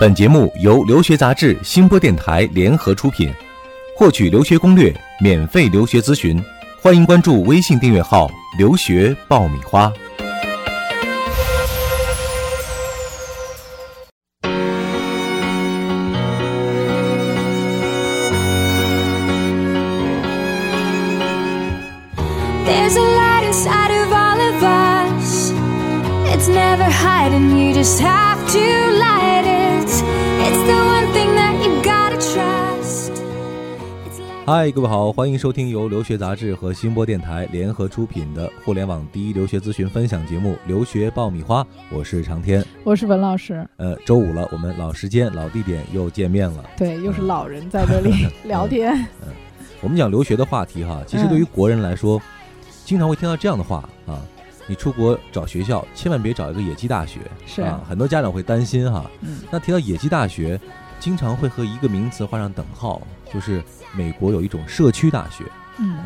本节目由留学杂志、新播电台联合出品。获取留学攻略、免费留学咨询，欢迎关注微信订阅号“留学爆米花”。嗨，各位好，欢迎收听由留学杂志和新播电台联合出品的互联网第一留学咨询分享节目《留学爆米花》，我是长天，我是文老师。呃，周五了，我们老时间、老地点又见面了。对，又是老人在这里聊天。嗯，我们讲留学的话题哈，其实对于国人来说，经常会听到这样的话啊，你出国找学校，千万别找一个野鸡大学。是啊，很多家长会担心哈。嗯。那提到野鸡大学，经常会和一个名词画上等号，就是。美国有一种社区大学，嗯，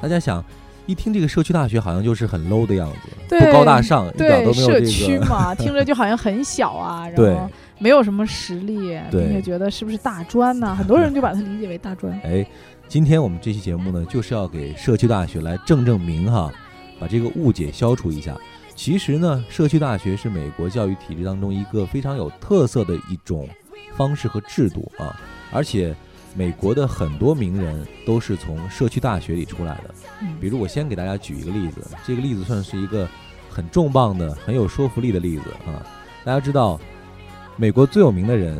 大家想一听这个社区大学，好像就是很 low 的样子，不高大上，一点都没有这个。社区嘛，听着就好像很小啊，然后没有什么实力，并且觉得是不是大专呢？很多人就把它理解为大专。哎，今天我们这期节目呢，就是要给社区大学来正正名哈，把这个误解消除一下。其实呢，社区大学是美国教育体制当中一个非常有特色的一种方式和制度啊，而且。美国的很多名人都是从社区大学里出来的，比如我先给大家举一个例子，这个例子算是一个很重磅的、很有说服力的例子啊。大家知道，美国最有名的人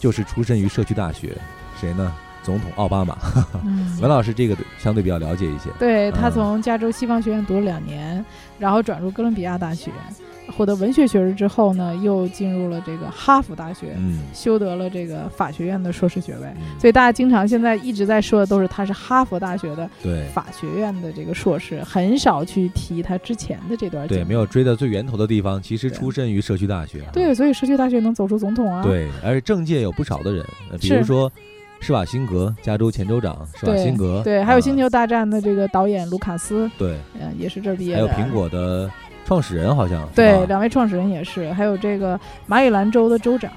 就是出身于社区大学，谁呢？总统奥巴马。文老师这个相对比较了解一些，对他从加州西方学院读了两年，然后转入哥伦比亚大学。获得文学学士之后呢，又进入了这个哈佛大学，修得了这个法学院的硕士学位。所以大家经常现在一直在说的都是他是哈佛大学的法学院的这个硕士，很少去提他之前的这段。对，没有追到最源头的地方，其实出身于社区大学。对，所以社区大学能走出总统啊。对，而且政界有不少的人，比如说施瓦辛格，加州前州长施瓦辛格，对，还有《星球大战》的这个导演卢卡斯，对，嗯，也是这毕业的。还有苹果的。创始人好像对，两位创始人也是，还有这个马里兰州的州长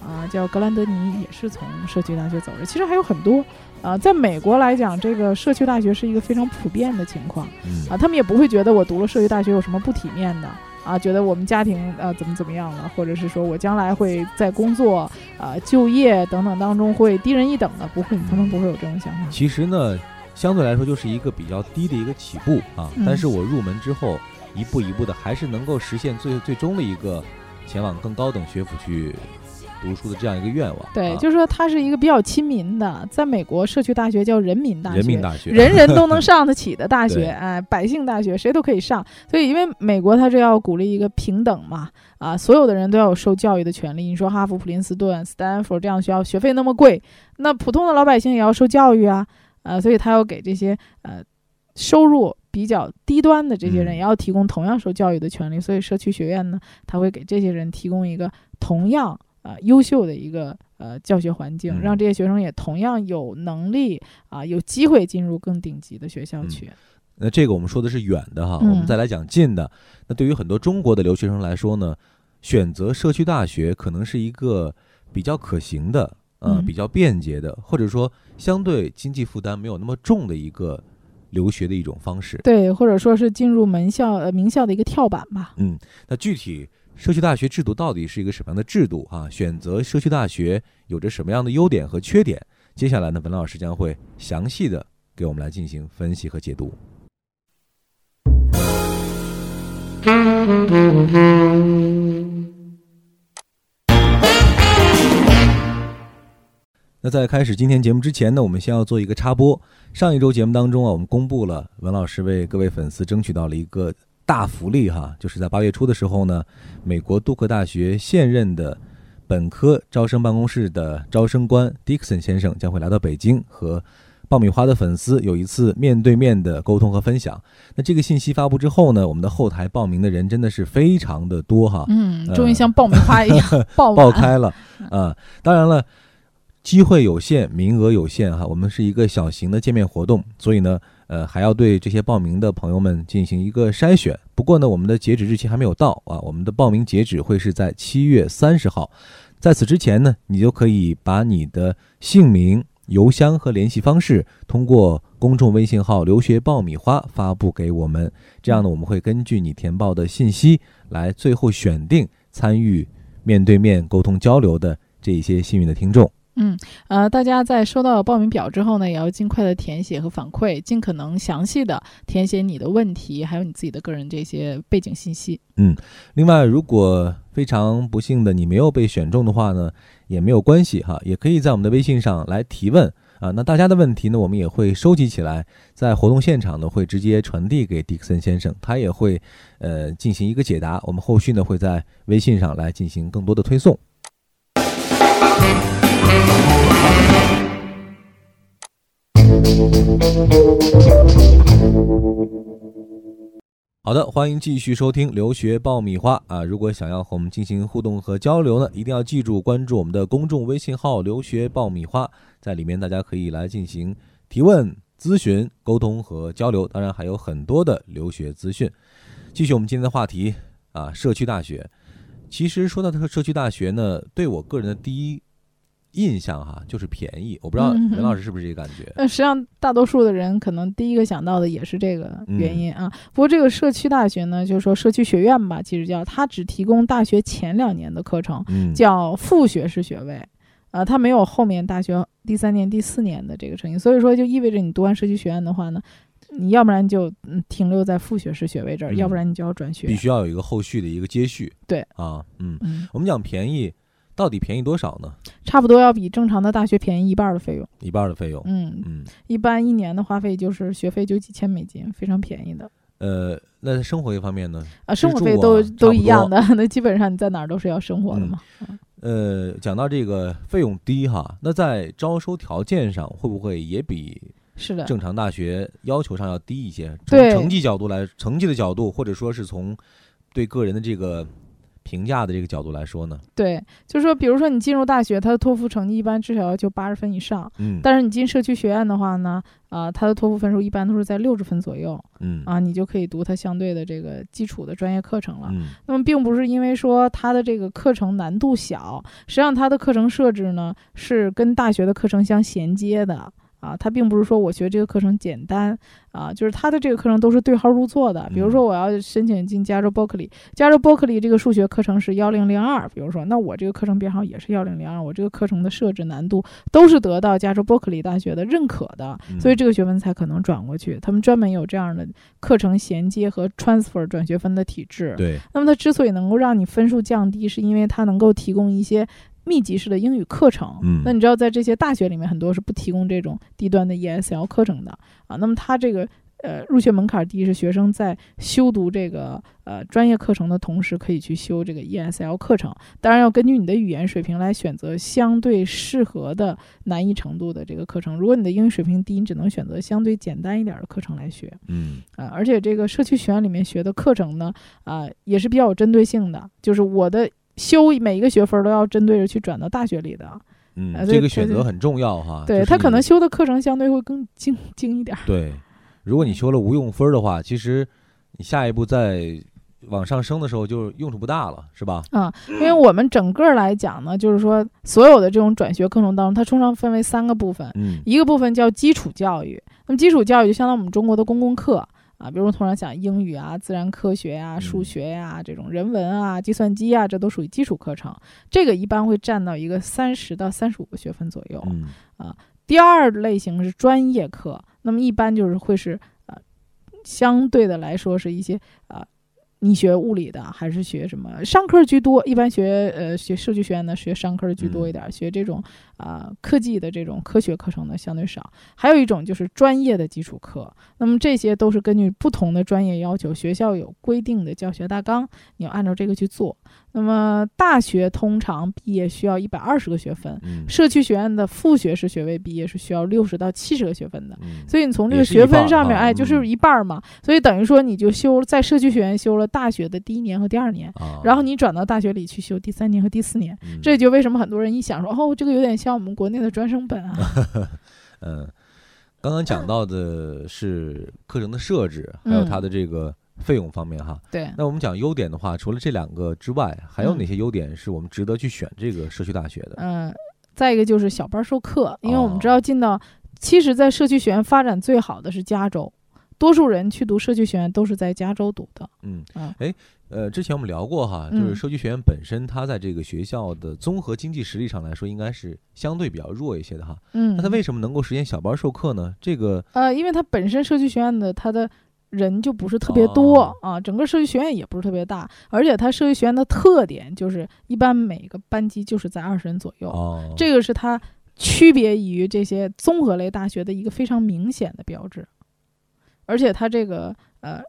啊，叫格兰德尼，也是从社区大学走的。其实还有很多啊，在美国来讲，这个社区大学是一个非常普遍的情况啊，他们也不会觉得我读了社区大学有什么不体面的啊，觉得我们家庭呃怎么怎么样了，或者是说我将来会在工作啊、就业等等当中会低人一等的，不会，他们不会有这种想法。其实呢，相对来说就是一个比较低的一个起步啊，但是我入门之后。一步一步的，还是能够实现最最终的一个前往更高等学府去读书的这样一个愿望。对，就是说它是一个比较亲民的，在美国社区大学叫人民大学，人民大学，人人都能 上得起的大学，哎，百姓大学，谁都可以上。所以，因为美国它是要鼓励一个平等嘛，啊，所有的人都要有受教育的权利。你说哈佛、普林斯顿、斯坦福这样学校学费那么贵，那普通的老百姓也要受教育啊，啊，所以他要给这些呃收入。比较低端的这些人也要提供同样受教育的权利，所以社区学院呢，他会给这些人提供一个同样呃优秀的一个呃教学环境，让这些学生也同样有能力啊有机会进入更顶级的学校去。那这个我们说的是远的哈，我们再来讲近的。那对于很多中国的留学生来说呢，选择社区大学可能是一个比较可行的，呃，比较便捷的，或者说相对经济负担没有那么重的一个。留学的一种方式，对，或者说是进入门校呃名校的一个跳板吧。嗯，那具体社区大学制度到底是一个什么样的制度啊？选择社区大学有着什么样的优点和缺点？接下来呢，文老师将会详细的给我们来进行分析和解读。那在开始今天节目之前呢，我们先要做一个插播。上一周节目当中啊，我们公布了文老师为各位粉丝争取到了一个大福利哈，就是在八月初的时候呢，美国杜克大学现任的本科招生办公室的招生官 Dixon 先生将会来到北京，和爆米花的粉丝有一次面对面的沟通和分享。那这个信息发布之后呢，我们的后台报名的人真的是非常的多哈，嗯，终于像爆米花 一样爆爆开了啊！当然了。机会有限，名额有限，哈，我们是一个小型的见面活动，所以呢，呃，还要对这些报名的朋友们进行一个筛选。不过呢，我们的截止日期还没有到啊，我们的报名截止会是在七月三十号。在此之前呢，你就可以把你的姓名、邮箱和联系方式通过公众微信号“留学爆米花”发布给我们。这样呢，我们会根据你填报的信息来最后选定参与面对面沟通交流的这一些幸运的听众。嗯，呃，大家在收到报名表之后呢，也要尽快的填写和反馈，尽可能详细的填写你的问题，还有你自己的个人这些背景信息。嗯，另外，如果非常不幸的你没有被选中的话呢，也没有关系哈，也可以在我们的微信上来提问啊。那大家的问题呢，我们也会收集起来，在活动现场呢会直接传递给迪克森先生，他也会呃进行一个解答。我们后续呢会在微信上来进行更多的推送。好的，欢迎继续收听留学爆米花啊！如果想要和我们进行互动和交流呢，一定要记住关注我们的公众微信号“留学爆米花”，在里面大家可以来进行提问、咨询、沟通和交流，当然还有很多的留学资讯。继续我们今天的话题啊，社区大学。其实说到这个社区大学呢，对我个人的第一。印象哈就是便宜，我不知道袁老师是不是这个感觉？那实际上大多数的人可能第一个想到的也是这个原因啊。不过这个社区大学呢，就是说社区学院吧，其实叫它只提供大学前两年的课程，叫副学士学位，呃，它没有后面大学第三年、第四年的这个成绩，所以说就意味着你读完社区学院的话呢，你要不然就嗯停留在副学士学位这儿，要不然你就要转学，必须要有一个后续的一个接续。对。啊，嗯，我们讲便宜。到底便宜多少呢？差不多要比正常的大学便宜一半的费用。一半的费用，嗯嗯，一般一年的花费就是学费就几千美金，非常便宜的。呃，那生活一方面呢？啊，生活费都都一样的，那基本上你在哪儿都是要生活的嘛。呃，讲到这个费用低哈，那在招收条件上会不会也比是的正常大学要求上要低一些？从成绩角度来，成绩的角度，或者说是从对个人的这个。评价的这个角度来说呢，对，就是说，比如说你进入大学，他的托福成绩一般至少要求八十分以上，嗯，但是你进社区学院的话呢，啊，他的托福分数一般都是在六十分左右，嗯，啊，你就可以读他相对的这个基础的专业课程了。嗯，那么并不是因为说他的这个课程难度小，实际上他的课程设置呢是跟大学的课程相衔接的。啊，他并不是说我学这个课程简单啊，就是他的这个课程都是对号入座的。比如说，我要申请进加州伯克利，加州伯克利这个数学课程是幺零零二，比如说，那我这个课程编号也是幺零零二，我这个课程的设置难度都是得到加州伯克利大学的认可的，所以这个学分才可能转过去。他们专门有这样的课程衔接和 transfer 转学分的体制。对，那么它之所以能够让你分数降低，是因为它能够提供一些。密集式的英语课程，嗯，那你知道在这些大学里面，很多是不提供这种低端的 ESL 课程的啊。那么它这个呃入学门槛低，是学生在修读这个呃专业课程的同时，可以去修这个 ESL 课程。当然要根据你的语言水平来选择相对适合的难易程度的这个课程。如果你的英语水平低，你只能选择相对简单一点的课程来学。嗯啊，而且这个社区学院里面学的课程呢，啊也是比较有针对性的，就是我的。修每一个学分都要针对着去转到大学里的，嗯，这个选择很重要哈。对他可能修的课程相对会更精精一点。对，如果你修了无用分的话，其实你下一步再往上升的时候就用处不大了，是吧？啊，因为我们整个来讲呢，就是说所有的这种转学课程当中，它通常分为三个部分，嗯，一个部分叫基础教育，那么基础教育就相当于我们中国的公共课。啊，比如通常讲英语啊、自然科学呀、数学呀、这种人文啊、计算机啊，这都属于基础课程。这个一般会占到一个三十到三十五个学分左右。啊，第二类型是专业课，那么一般就是会是呃，相对的来说是一些啊。你学物理的还是学什么商科居多？一般学呃学设计学院的学商科居多一点，学这种啊科技的这种科学课程呢相对少。还有一种就是专业的基础课，那么这些都是根据不同的专业要求，学校有规定的教学大纲，你要按照这个去做。那么大学通常毕业需要一百二十个学分，社区学院的副学士学位毕业是需要六十到七十个学分的。所以你从这个学分上面，哎，就是一半嘛。所以等于说你就修在社区学院修了大学的第一年和第二年，然后你转到大学里去修第三年和第四年。这就为什么很多人一想说，哦，这个有点像我们国内的专升本啊。嗯，刚刚讲到的是课程的设置，还有它的这个费用方面哈。对，那我们讲优点的话，除了这两个之外，还有嗯哪些优点是我们值得去选这个社区大学的？嗯、再一个就是小班授课，因为我们哦知道进到，其实，在社区学院发展最好的是加州，多数人去读社区学院都是在加州读的。嗯嗯，哎，呃，之前我们聊过哈，就是嗯社区学院本身，它在这个学校的综合经济实力上来说，应该是相对比较弱一些的哈。嗯，那它为什么能够实现小班授课呢？这个呃，因为它本身社区学院的它的人就不是特别多、哦啊，整个社区学院也不是特别大，而且它社区学院的特点就是一般每个班级就是在二十人左右，哦，这个是它区别于这些综合类大学的一个非常明显的标志，而且它这个呃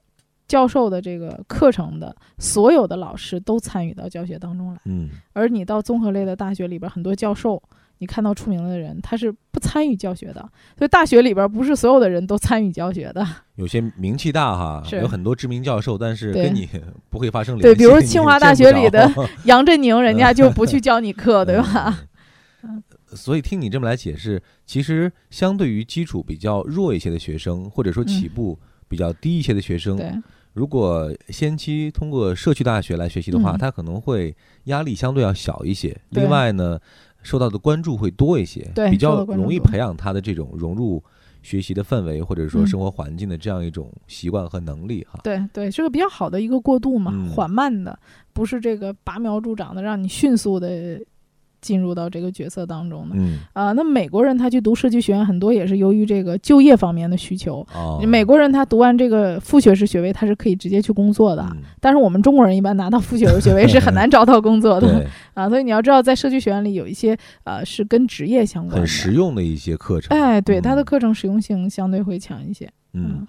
教授的这个课程的所有的老师都参与到教学当中来，嗯而你到综合类的大学里边，很多教授。你看到出名的人，他是不参与教学的，所以大学里边不是所有的人都参与教学的。有些名气大哈，是有很多知名教授，但是跟你不会发生联对，系。比如清华大学里的 杨振宁，人家就不去教你课，对吧？嗯所以听你这么来解释，其实相对于基础比较弱一些的学生，或者说起步比较低一些的学生，嗯对，如果先期通过社区大学来学习的话，嗯。他可能会压力相对要小一些。另外呢，受到的关注会多一些，对比较容易培养他的这种融入学习的氛围，或者说嗯。生活环境的这样一种习惯和能力哈。对对，是个比较好的一个过渡嘛，嗯。缓慢的，不是这个拔苗助长的，让你迅速的进入到这个角色当中的。嗯，啊、那美国人他去读社区学院，很多也是由于这个就业方面的需求。哦，美国人他读完这个副学士学位，他是可以直接去工作的。嗯但是我们中国人一般拿到副学士学位是很难找到工作的，啊，所以你要知道，在社区学院里有一些呃是跟职业相关的，很实用的一些课程。哎，对，它的嗯课程实用性相对会强一些。嗯，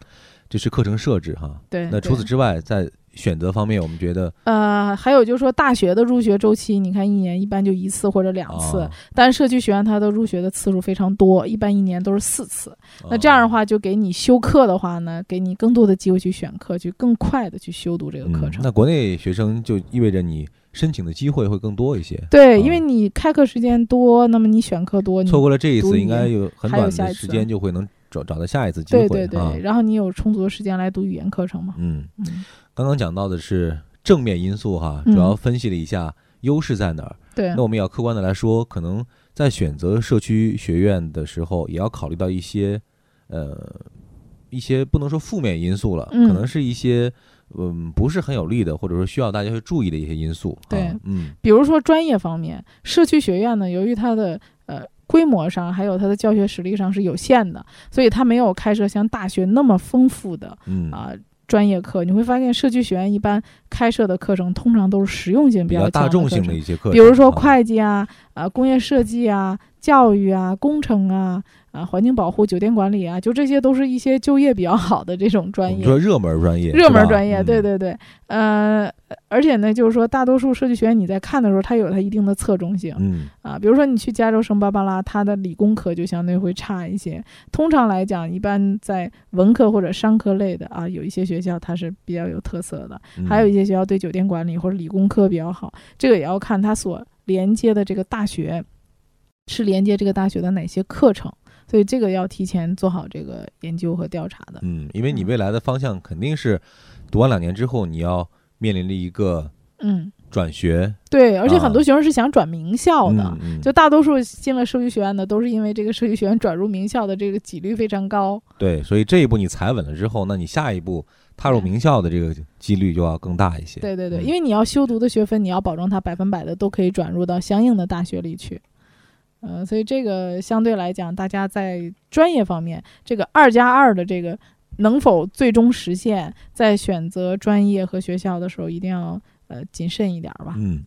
这是课程设置哈。对。那除此之外，在选择方面，我们觉得呃，还有就是说，大学的入学周期，你看一年一般就一次或者两次，哦但社区学院它的入学的次数非常多，一般一年都是四次。那这哦样的话，就给你修课的话呢，给你更多的机会去选课，去更快的去修读这个课程。嗯那国内学生就意味着你申请的机会会更多一些。对，啊因为你开课时间多，那么你选课多，你错过了这一次，应该有很短的时间就会能找找到下一次机会。对对对、啊然后你有充足的时间来读语言课程吗？嗯，嗯，刚刚讲到的是正面因素哈，嗯主要分析了一下优势在哪儿。对那，我们也要客观的来说，可能在选择社区学院的时候，也要考虑到一些呃一些不能说负面因素了，嗯可能是一些嗯不是很有利的，或者说需要大家去注意的一些因素。啊对嗯比如说专业方面，社区学院呢，由于它的呃规模上还有它的教学实力上是有限的，所以它没有开设像大学那么丰富的嗯。啊、专业课。你会发现，社区学院一般开设的课程通常都是实用性比较大众性的一些课程，比如说啊。会计啊、啊工业设计啊、教育啊、工程啊、啊环境保护、酒店管理啊，就这些都是一些就业比较好的这种专业。说热门专业，热门专业，嗯对对对，呃，而且呢，就是说，大多数设计学院你在看的时候，它有它一定的侧重性嗯啊。比如说你去加州圣芭芭拉，它的理工科就相对会差一些。通常来讲，一般在文科或者商科类的啊，有一些学校它是比较有特色的，嗯，还有一些学校对酒店管理或者理工科比较好。这个也要看它所连接的这个大学是连接这个大学的哪些课程，所以这个要提前做好这个研究和调查的。嗯，因为你嗯未来的方向肯定是读完两年之后，你要面临着一个嗯，转学对，而且啊很多学生是想转名校的。嗯嗯就大多数进了设计学院的，都是因为这个设计学院转入名校的这个几率非常高。对，所以这一步你踩稳了之后，那你下一步踏入名校的这个几率就要更大一些。对对对，嗯因为你要修读的学分，你要保证它百分百的都可以转入到相应的大学里去。呃，所以这个相对来讲，大家在专业方面，这个二加二的这个能否最终实现，在选择专业和学校的时候，一定要呃谨慎一点儿吧。嗯，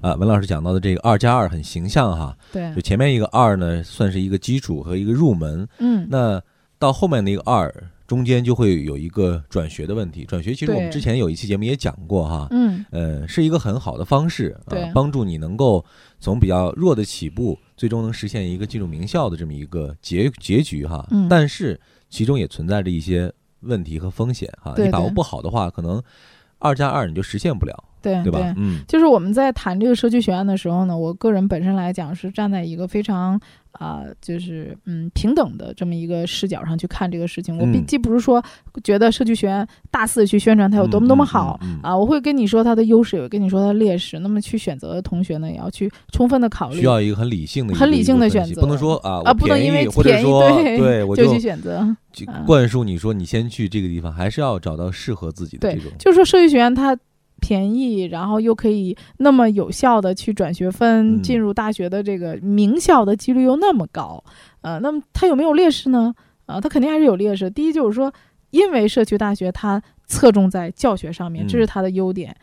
啊，文老师讲到的这个二加二很形象哈，对就，前面一个二呢，算是一个基础和一个入门，嗯，那到后面那个二中间就会有一个转学的问题。转学其实我们之前有一期节目也讲过哈，嗯，呃，是一个很好的方式啊对，帮助你能够从比较弱的起步，最终能实现一个进入名校的这么一个结结局哈。嗯但是其中也存在着一些问题和风险哈。对你把握不好的话，可能二加二你就实现不了对对吧？嗯，就是我们在谈这个社区学院的时候呢，我个人本身来讲是站在一个非常啊、就是嗯平等的这么一个视角上去看这个事情。我既不是说觉得社区学院大肆去宣传它有多么多么好。嗯嗯嗯啊，我会跟你说它的优势，也会跟你说它的劣势。那么去选择的同学呢，也要去充分的考虑，需要一个很理性的、很理性的选择不能说啊，啊不能因为便宜对我就就去选择。灌输你说你先去这个地方，还是要找到适合自己的对这种。就是说社区学院它便宜，然后又可以那么有效的去转学分、嗯进入大学的这个名校的几率又那么高，呃，那么它有没有劣势呢？啊、它肯定还是有劣势。第一就是说，因为社区大学它侧重在教学上面，嗯这是它的优点。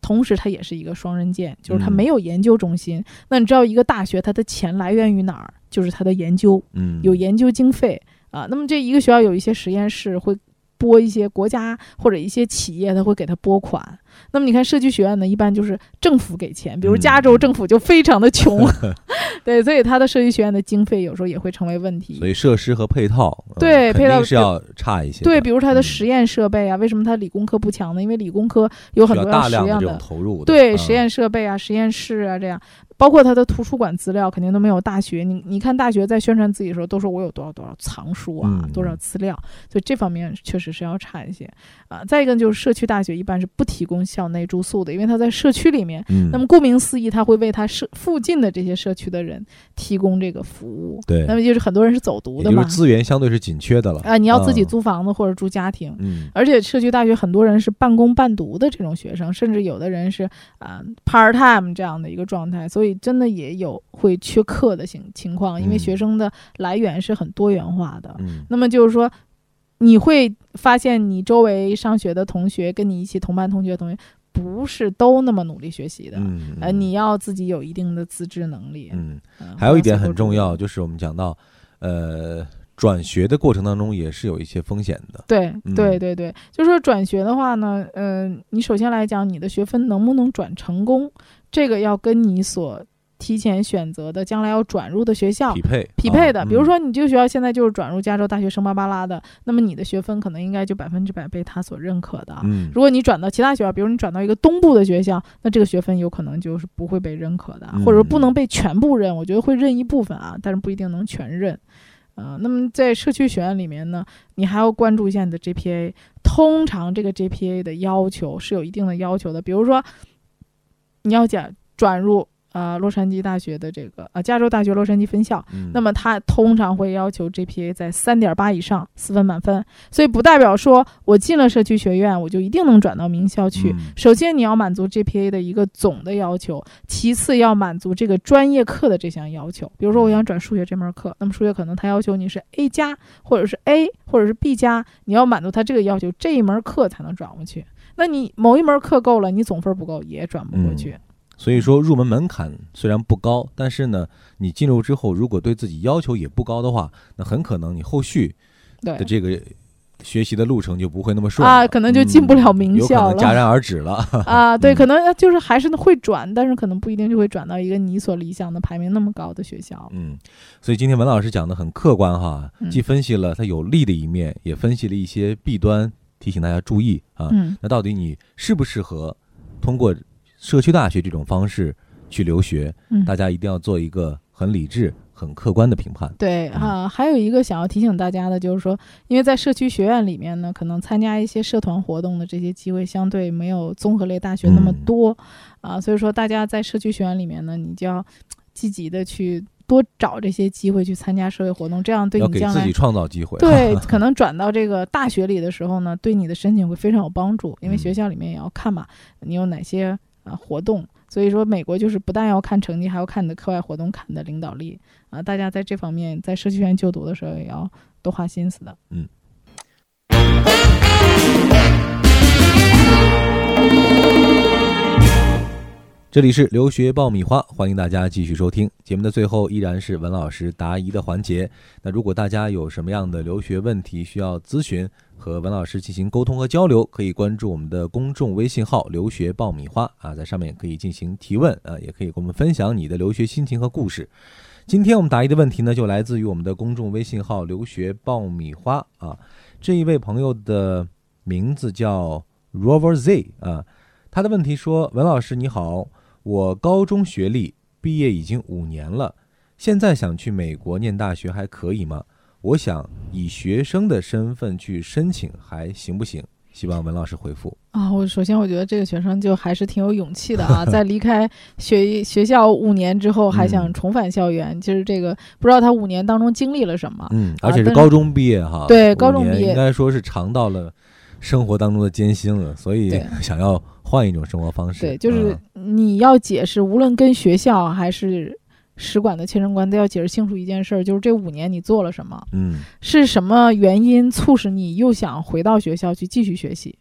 同时，它也是一个双刃剑，就是它嗯没有研究中心。那你知道，一个大学它的钱来源于哪儿？就是它的研究。嗯，有研究经费啊。那么这一个学校有一些实验室会拨一些国家或者一些企业，它会给它拨款。那么你看社区学院呢，一般就是政府给钱，比如嗯加州政府就非常的穷，对，所以它的社区学院的经费有时候也会成为问题所。以设施和配套，对配套定是要差一些。对，比如它的嗯实验设备啊，为什么它理工科不强呢？因为理工科有很多要大量的这种实验的，投入的。对，啊实验设备啊、实验室啊，这样，包括它的图书馆资料肯定都没有大学。你你看大学在宣传自己的时候，都说我有多少多少藏书啊，嗯多少资料，所以这方面确实是要差一些啊。再一个就是社区大学一般是不提供校内住宿的，因为他在社区里面。嗯，那么顾名思义，他会为他社附近的这些社区的人提供这个服务。对，那么就是很多人是走读的嘛就是，资源相对是紧缺的了。啊，你要自己啊租房子或者住家庭。嗯而且社区大学很多人是半工半读的这种学生，甚至有的人是啊、part time 这样的一个状态，所以真的也有会缺课的情情况，因为嗯学生的来源是很多元化的。嗯那么就是说，你会发现你周围上学的同学，跟你一起同班同学的同学，不是都那么努力学习的。嗯，你要自己有一定的自制能力。嗯，嗯还有一点很重要，就是我们讲到，呃，转学的过程当中也是有一些风险的。对嗯对对对，就是说转学的话呢，嗯、你首先来讲，你的学分能不能转成功，这个要跟你所提前选择的将来要转入的学校匹配匹配的。啊比如，说，你这个学校现在就是转入加州大学生巴巴拉的，那么你的学分可能应该就百分之百被他所认可的。嗯，如果你转到其他学校，比如你转到一个东部的学校，那这个学分有可能就是不会被认可的，嗯或者说不能被全部认。我觉得会认一部分啊，但是不一定能全认。呃，那么在社区学院里面呢，你还要关注一下你的 GPA。通常这个 GPA 的要求是有一定的要求的，比如说你要讲转入啊、呃洛杉矶大学的这个啊、呃加州大学洛杉矶分校，嗯那么它通常会要求 GPA 在三点八以上，四分满分。所以不代表说我进了社区学院，我就一定能转到名校去。嗯首先你要满足 GPA 的一个总的要求，其次要满足这个专业课的这项要求。比如说我想转数学这门课，那么数学可能它要求你是 A 加，或者是 A，或者是 B 加，你要满足它这个要求，这一门课才能转过去。那你某一门课够了，你总分不够也转不过去。所以说入门门槛虽然不高，但是呢，你进入之后，如果对自己要求也不高的话，那很可能你后续的。这个学习的路程就不会那么顺了啊可能就进不了名校了能戛然而止了。啊，对，嗯可能就是还是会转，但是可能不一定就会转到一个你所理想的排名那么高的学校。嗯，所以今天文老师讲的很客观哈，嗯既分析了它有利的一面，也分析了一些弊端，提醒大家注意啊。嗯，那到底你适不适合通过社区大学这种方式去留学？嗯大家一定要做一个很理智、很客观的评判。对嗯啊，还有一个想要提醒大家的就是说，因为在社区学院里面呢，可能参加一些社团活动的这些机会相对没有综合类大学那么嗯多、啊，所以说大家在社区学院里面呢，你就要积极的去多找这些机会去参加社会活动，这样对你将来自己创造机会。对，可能转到这个大学里的时候呢，对你的申请会非常有帮助，因为嗯学校里面也要看嘛，你有哪些啊、活动。所以说，美国就是不但要看成绩，还要看你的课外活动，看你的领导力啊。大家在这方面，在社区学院就读的时候，也要多花心思的。嗯这里是留学爆米花，欢迎大家继续收听。节目的最后依然是文老师答疑的环节。那如果大家有什么样的留学问题需要咨询和文老师进行沟通和交流，可以关注我们的公众微信号“留学爆米花”啊，在上面可以进行提问啊，也可以跟我们分享你的留学心情和故事。今天我们答疑的问题呢，就来自于我们的公众微信号“留学爆米花”啊，这一位朋友的名字叫 Rover Z 啊。他的问题说：“文老师你好，我高中学历毕业已经五年了，现在想去美国念大学还可以吗？我想以学生的身份去申请还行不行？希望文老师回复。”啊，我首先我觉得这个学生就还是挺有勇气的啊，在离开学学校五年之后还想重返校园，就是这个不知道他五年当中经历了什么。嗯，而且是高中毕业哈，对，高中毕业应该说是尝到了生活当中的艰辛了，所以 想要换一种生活方式。对，就是你要解释，无论跟学校还是使馆的签证官都要解释清楚一件事儿，就是这五年你做了什么，嗯，是什么原因促使你又想回到学校去继续学习？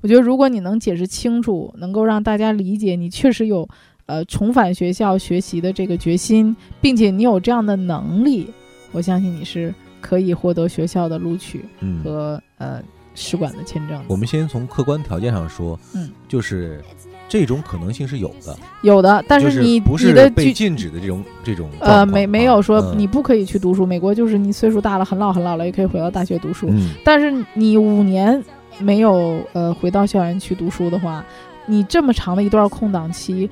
我觉得，如果你能解释清楚，能够让大家理解你确实有，呃，重返学校学习的这个决心，并且你有这样的能力，我相信你是可以获得学校的录取和呃使馆的签证。我们先从客观条件上说，嗯，就是这种可能性是有的，有的，但是你不是被禁止的这种这种呃，没没有说你不可以去读书。美国就是你岁数大了，很老很老了，也可以回到大学读书，但是你五年。没有呃回到校园去读书的话，你这么长的一段空档期，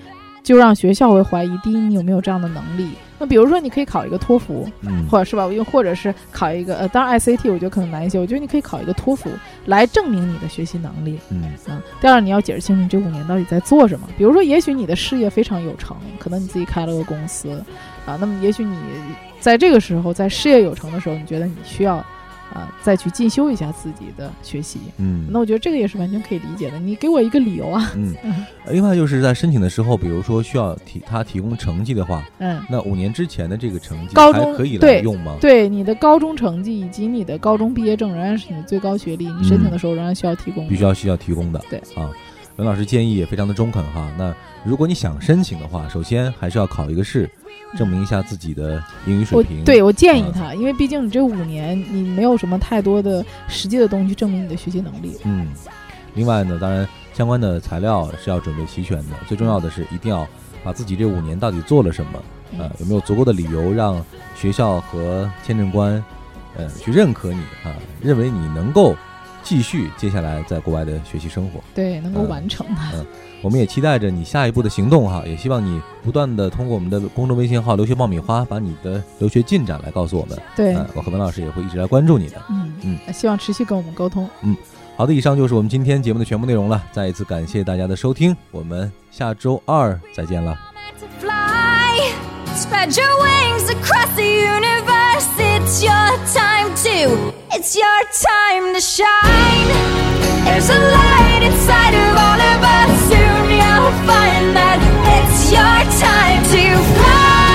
就让学校会怀疑。第一，你有没有这样的能力？那比如说，你可以考一个托福，嗯，或者是吧，又或者是考一个呃，当然 SAT 我觉得可能难一些。我觉得你可以考一个托福来证明你的学习能力，嗯啊。第二，你要解释清楚你这五年到底在做什么。比如说，也许你的事业非常有成，可能你自己开了个公司，啊，那么也许你在这个时候，在事业有成的时候，你觉得你需要。啊，再去进修一下自己的学习，嗯，那我觉得这个也是完全可以理解的。你给我一个理由啊，嗯，另外就是在申请的时候，比如说需要提他提供成绩的话，嗯，那五年之前的这个成绩高中可以来用吗？对，你的高中成绩以及你的高中毕业证仍然是你的最高学历，你申请的时候仍然需要提供，必须要需要提供的。对啊，文老师建议也非常的中肯哈。那如果你想申请的话，首先还是要考一个试。证明一下自己的英语水平。对我建议他，因为毕竟你这五年你没有什么太多的实际的东西去证明你的学习能力。嗯，另外呢，当然相关的材料是要准备齐全的。最重要的是，一定要把自己这五年到底做了什么，呃，有没有足够的理由让学校和签证官，呃，去认可你啊，认为你能够。继续接下来在国外的学习生活，对，能够完成。嗯，我们也期待着你下一步的行动哈，也希望你不断的通过我们的公众微信号“留学爆米花”把你的留学进展来告诉我们。对，我和文老师也会一直来关注你的。嗯嗯，希望持续跟我们沟通。嗯，好的，以上就是我们今天节目的全部内容了。再一次感谢大家的收听，我们下周二再见了。Spread your wings across the universe. It's your time to, It's your time to shine. There's a light inside of all of us. Soon you'll find that it's your time to fly.